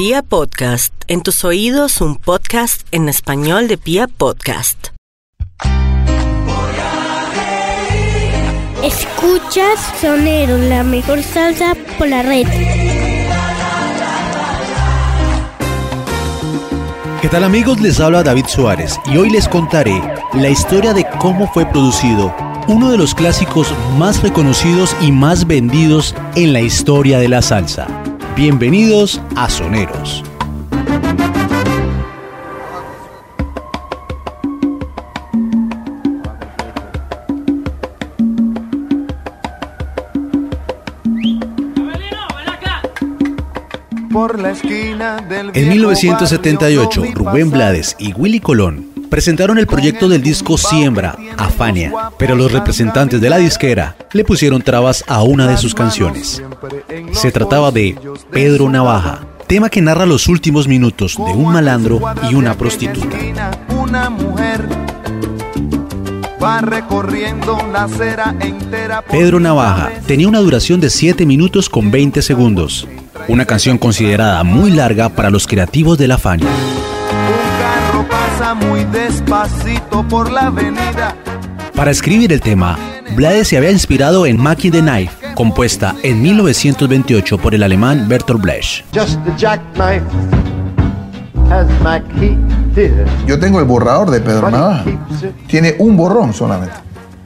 Pia Podcast, en tus oídos un podcast en español de Pia Podcast. Escuchas Sonero, la mejor salsa por la red. ¿Qué tal amigos? Les habla David Suárez y hoy les contaré la historia de cómo fue producido uno de los clásicos más reconocidos y más vendidos en la historia de la salsa. Bienvenidos a Soneros. En 1978, Rubén Blades y Willy Colón presentaron el proyecto del disco Siembra, Afania, pero los representantes de la disquera le pusieron trabas a una de sus canciones. Se trataba de Pedro Navaja, tema que narra los últimos minutos de un malandro y una prostituta. Pedro Navaja tenía una duración de 7 minutos con 20 segundos, una canción considerada muy larga para los creativos de la Fania muy despacito por la avenida. Para escribir el tema, Blades se había inspirado en Mackie the Knife, compuesta en 1928 por el alemán Bertolt Brecht. Yo tengo el borrador de Pedro Navaja. Tiene un borrón solamente.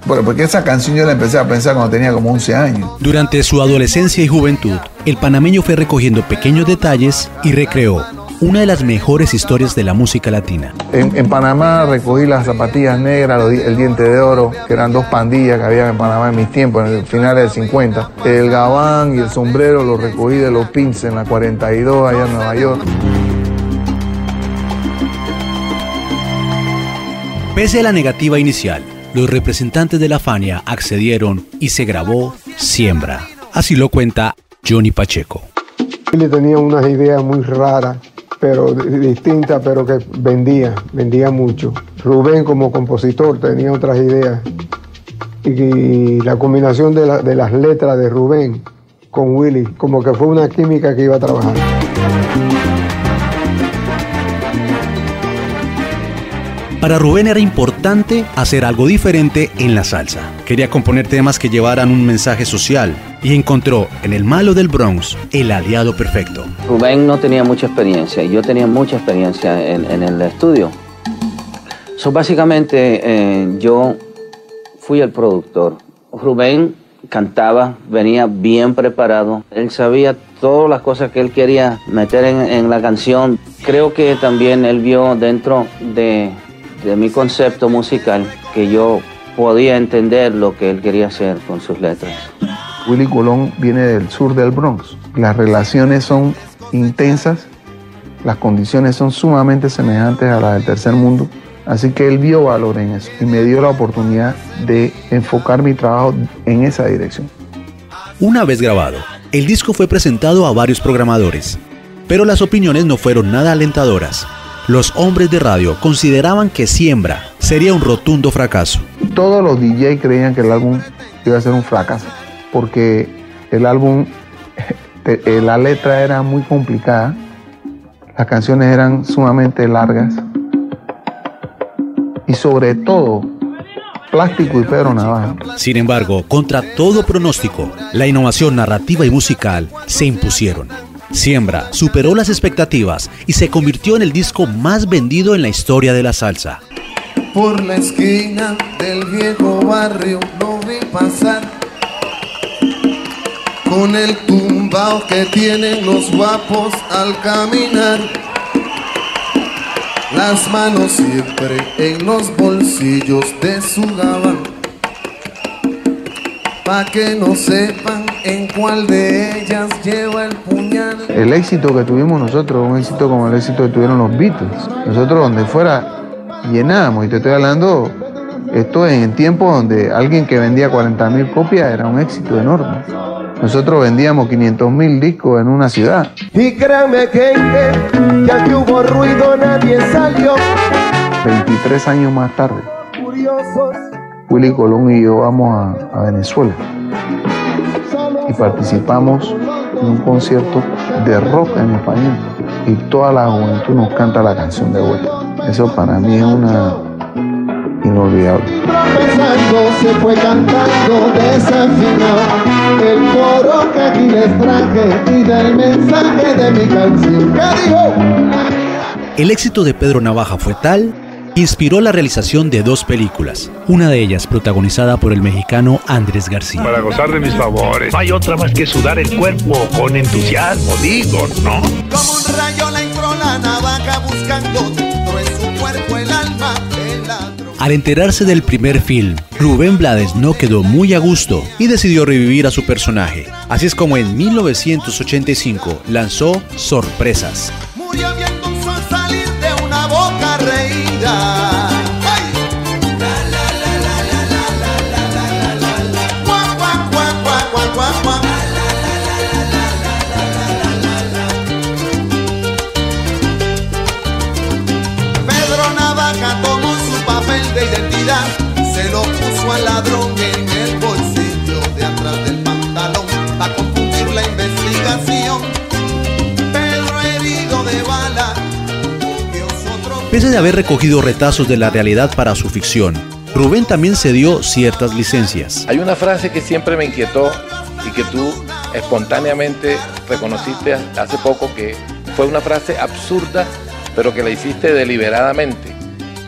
Bueno, porque esa canción yo la empecé a pensar cuando tenía como 11 años. Durante su adolescencia y juventud, el panameño fue recogiendo pequeños detalles y recreó una de las mejores historias de la música latina. En, Panamá recogí las zapatillas negras, el diente de oro, que eran dos pandillas que había en Panamá en mis tiempos, en el finales del 50. El gabán y el sombrero los recogí de los pins en la 42 allá en Nueva York. Pese a la negativa inicial, los representantes de la Fania accedieron y se grabó Siembra. Así lo cuenta Johnny Pacheco. Le tenía unas ideas muy raras pero distinta, pero que vendía, vendía mucho. Rubén como compositor tenía otras ideas y, la combinación de, de las letras de Rubén con Willy, como que fue una química que iba a trabajar. Para Rubén era importante hacer algo diferente en la salsa. Quería componer temas que llevaran un mensaje social y encontró en el malo del Bronx el aliado perfecto. Rubén no tenía mucha experiencia y yo tenía mucha experiencia en, el estudio. So, básicamente eh, yo fui el productor. Rubén cantaba, venía bien preparado. Él sabía todas las cosas que él quería meter en la canción. Creo que también él vio dentro de de mi concepto musical que yo podía entender lo que él quería hacer con sus letras. Willy Colón viene del sur del Bronx. Las relaciones son intensas, las condiciones son sumamente semejantes a las del tercer mundo. Así que él vio valor en eso y me dio la oportunidad de enfocar mi trabajo en esa dirección. Una vez grabado, el disco fue presentado a varios programadores, pero las opiniones no fueron nada alentadoras los hombres de radio consideraban que Siembra sería un rotundo fracaso. Todos los DJ creían que el álbum iba a ser un fracaso, porque el álbum, eh, la letra era muy complicada, las canciones eran sumamente largas y sobre todo Plástico y Pedro Navaja. Sin embargo, contra todo pronóstico, la innovación narrativa y musical se impusieron. Siembra superó las expectativas y se convirtió en el disco más vendido en la historia de la salsa. Por la esquina del viejo barrio no vi pasar con el tumbao que tienen los guapos al caminar. Las manos siempre en los bolsillos de su gabán, pa' que no sepan en cuál de ellas lleva el puñal. El éxito que tuvimos nosotros, un éxito como el éxito que tuvieron los Beatles. Nosotros donde fuera llenábamos, y te estoy hablando, esto en tiempos donde alguien que vendía 40 mil copias era un éxito enorme. Nosotros vendíamos 500 mil discos en una ciudad. Y créanme que, ya que hubo ruido nadie salió. 23 años más tarde, Willy Colón y yo vamos a Venezuela y participamos en un concierto de rock en español. y toda la juventud nos canta la canción de vuelta. Eso para mí es una inolvidable. El coro que aquí les traje y del mensaje de mi canción. ¿Qué dijo? El éxito de Pedro Navaja fue tal inspiró la realización de dos películas, una de ellas protagonizada por el mexicano Andrés García. Para gozar de mis favores, no hay otra más que sudar el cuerpo con entusiasmo, digo, ¿no? Como un rayo la entró la navaja buscando dentro de su cuerpo el alma. Al enterarse del primer film, Rubén Blades no quedó muy a gusto y decidió revivir a su personaje. Así es como en 1985 lanzó Sorpresas. Pese de haber recogido retazos de la realidad para su ficción, Rubén también se dio ciertas licencias. Hay una frase que siempre me inquietó y que tú espontáneamente reconociste hace poco que fue una frase absurda, pero que la hiciste deliberadamente,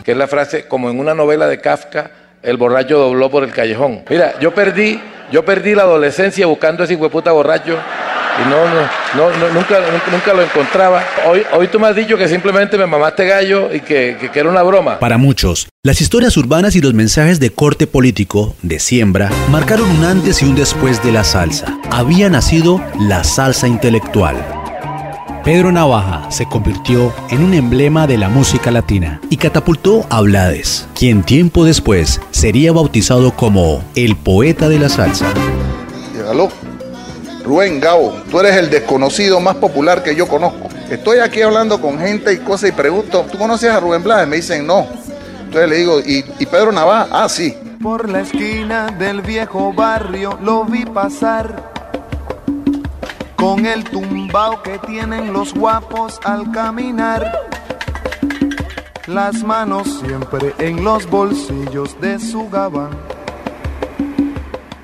que es la frase como en una novela de Kafka, el borracho dobló por el callejón. Mira, yo perdí, yo perdí la adolescencia buscando ese hueputa borracho y no, no, no, no, nunca, nunca, nunca lo encontraba. Hoy, hoy tú me has dicho que simplemente me mamaste gallo y que, que, que era una broma. Para muchos, las historias urbanas y los mensajes de corte político, de siembra, marcaron un antes y un después de la salsa. Había nacido la salsa intelectual. Pedro Navaja se convirtió en un emblema de la música latina y catapultó a Blades, quien tiempo después sería bautizado como el poeta de la salsa. Rubén Gabo, tú eres el desconocido más popular que yo conozco. Estoy aquí hablando con gente y cosas y pregunto, ¿tú conoces a Rubén Blades? Me dicen no. Entonces le digo, ¿y, Pedro Navaja? Ah, sí. Por la esquina del viejo barrio lo vi pasar con el tumbao que tienen los guapos al caminar. Las manos siempre en los bolsillos de su gabán.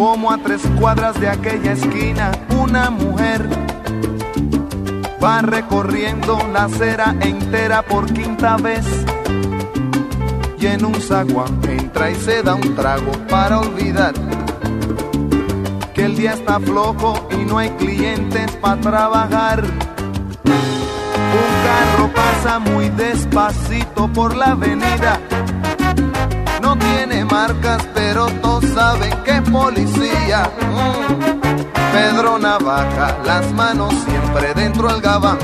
Como a tres cuadras de aquella esquina, una mujer va recorriendo la acera entera por quinta vez. Y en un zaguán entra y se da un trago para olvidar que el día está flojo y no hay clientes para trabajar. Un carro pasa muy despacito por la avenida. Marcas, pero todos saben que es policía. Pedro Navaja, las manos siempre dentro del gabán.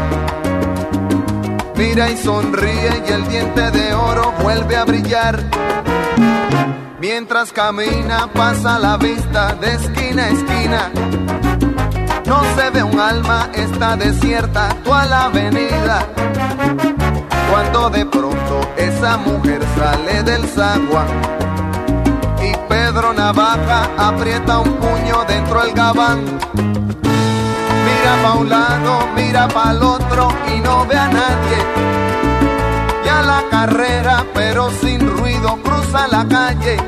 Mira y sonríe y el diente de oro vuelve a brillar. Mientras camina pasa la vista de esquina a esquina. No se ve un alma, está desierta toda la avenida. Cuando de pronto esa mujer sale del zaguán Pedro Navaja aprieta un puño dentro del gabán. Mira pa' un lado, mira pa' el otro y no ve a nadie. Ya la carrera, pero sin ruido, cruza la calle.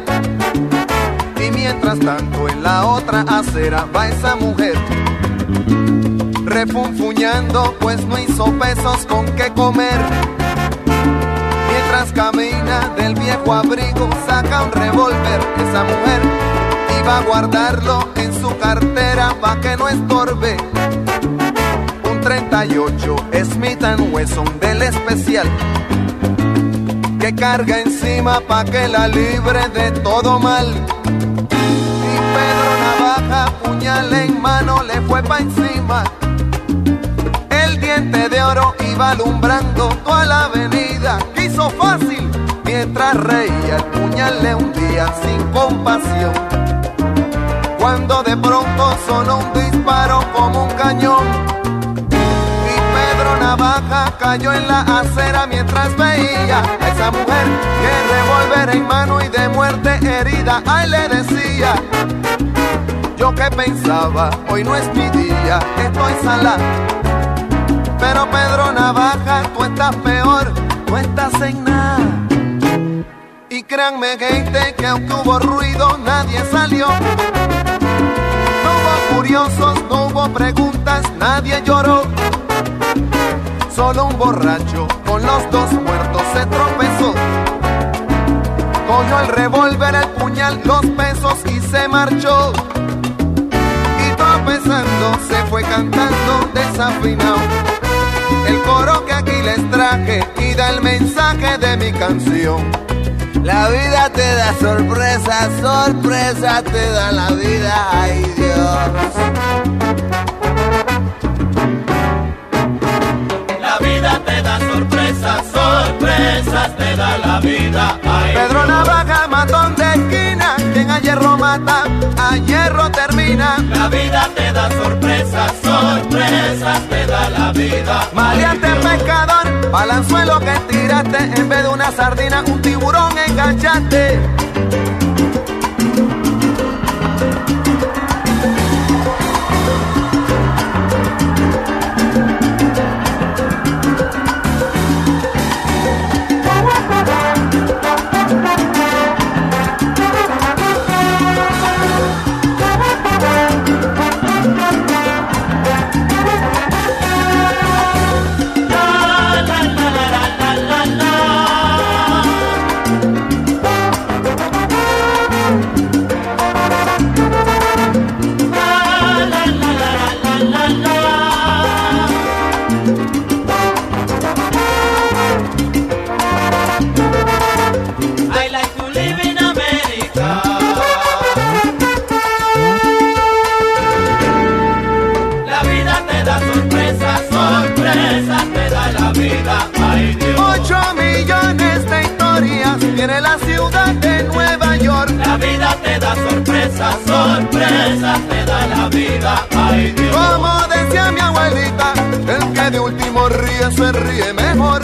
Y mientras tanto en la otra acera va esa mujer. Refunfuñando, pues no hizo pesos con qué comer. Mientras camina del viejo abrigo, saca un revólver esa mujer. Y va a guardarlo en su cartera pa' que no estorbe. Un 38 Smith Wesson del especial que carga encima pa' que la libre de todo mal. Y Pedro Navaja, puñal en mano, le fue pa' encima. El diente de oro iba alumbrando toda la avenida. mientras reía el puñal le hundía sin compasión. Cuando de pronto sonó un disparo como un cañón. Y Pedro Navaja cayó en la acera mientras veía a esa mujer que revolver en mano y de muerte herida. Ay, le decía. Yo que pensaba, hoy no es mi día, estoy sala. Pero Pedro Navaja, tú estás peor, tú estás en nada. Y créanme, gente, que aunque hubo ruido, nadie salió. No hubo curiosos, no hubo preguntas, nadie lloró. Solo un borracho con los dos muertos se tropezó. Cogió el revólver, el puñal, los pesos y se marchó. Y tropezando se fue cantando desafinado. El coro que aquí les traje y da el mensaje de mi canción. La vida te da sorpresa, sorpresa te da la vida, ay Dios. La vida te da sorpresas, sorpresas te da la vida. Hierro mata, a hierro termina. La vida te da sorpresas, sorpresas te da la vida. Maleante pescador, balanzuelo que tiraste, en vez de una sardina, un tiburón enganchaste. Tiene la ciudad de Nueva York. La vida te da sorpresas, sorpresas te da la vida. Ay Dios. Como decía mi abuelita, el que de último ríe se ríe mejor.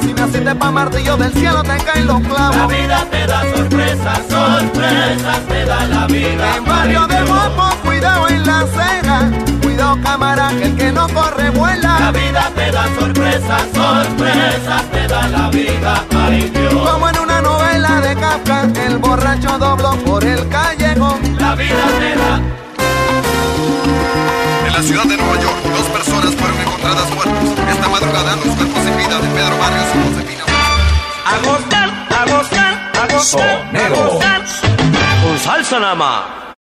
Si naciste pa' martillo del cielo, te caen los La clavos. vida te da sorpresas, sorpresas te da la vida. En barrio de Mopo, cuidado en la ceja. Cuidado, cámara, que el que no corre La vuela. vida te da sorpresas, sorpresas te da la vida. Ay Dios. Como en una novela de Kafka, el borracho dobló por el callejón. La vida te da. Sonero. Con salsa nada más.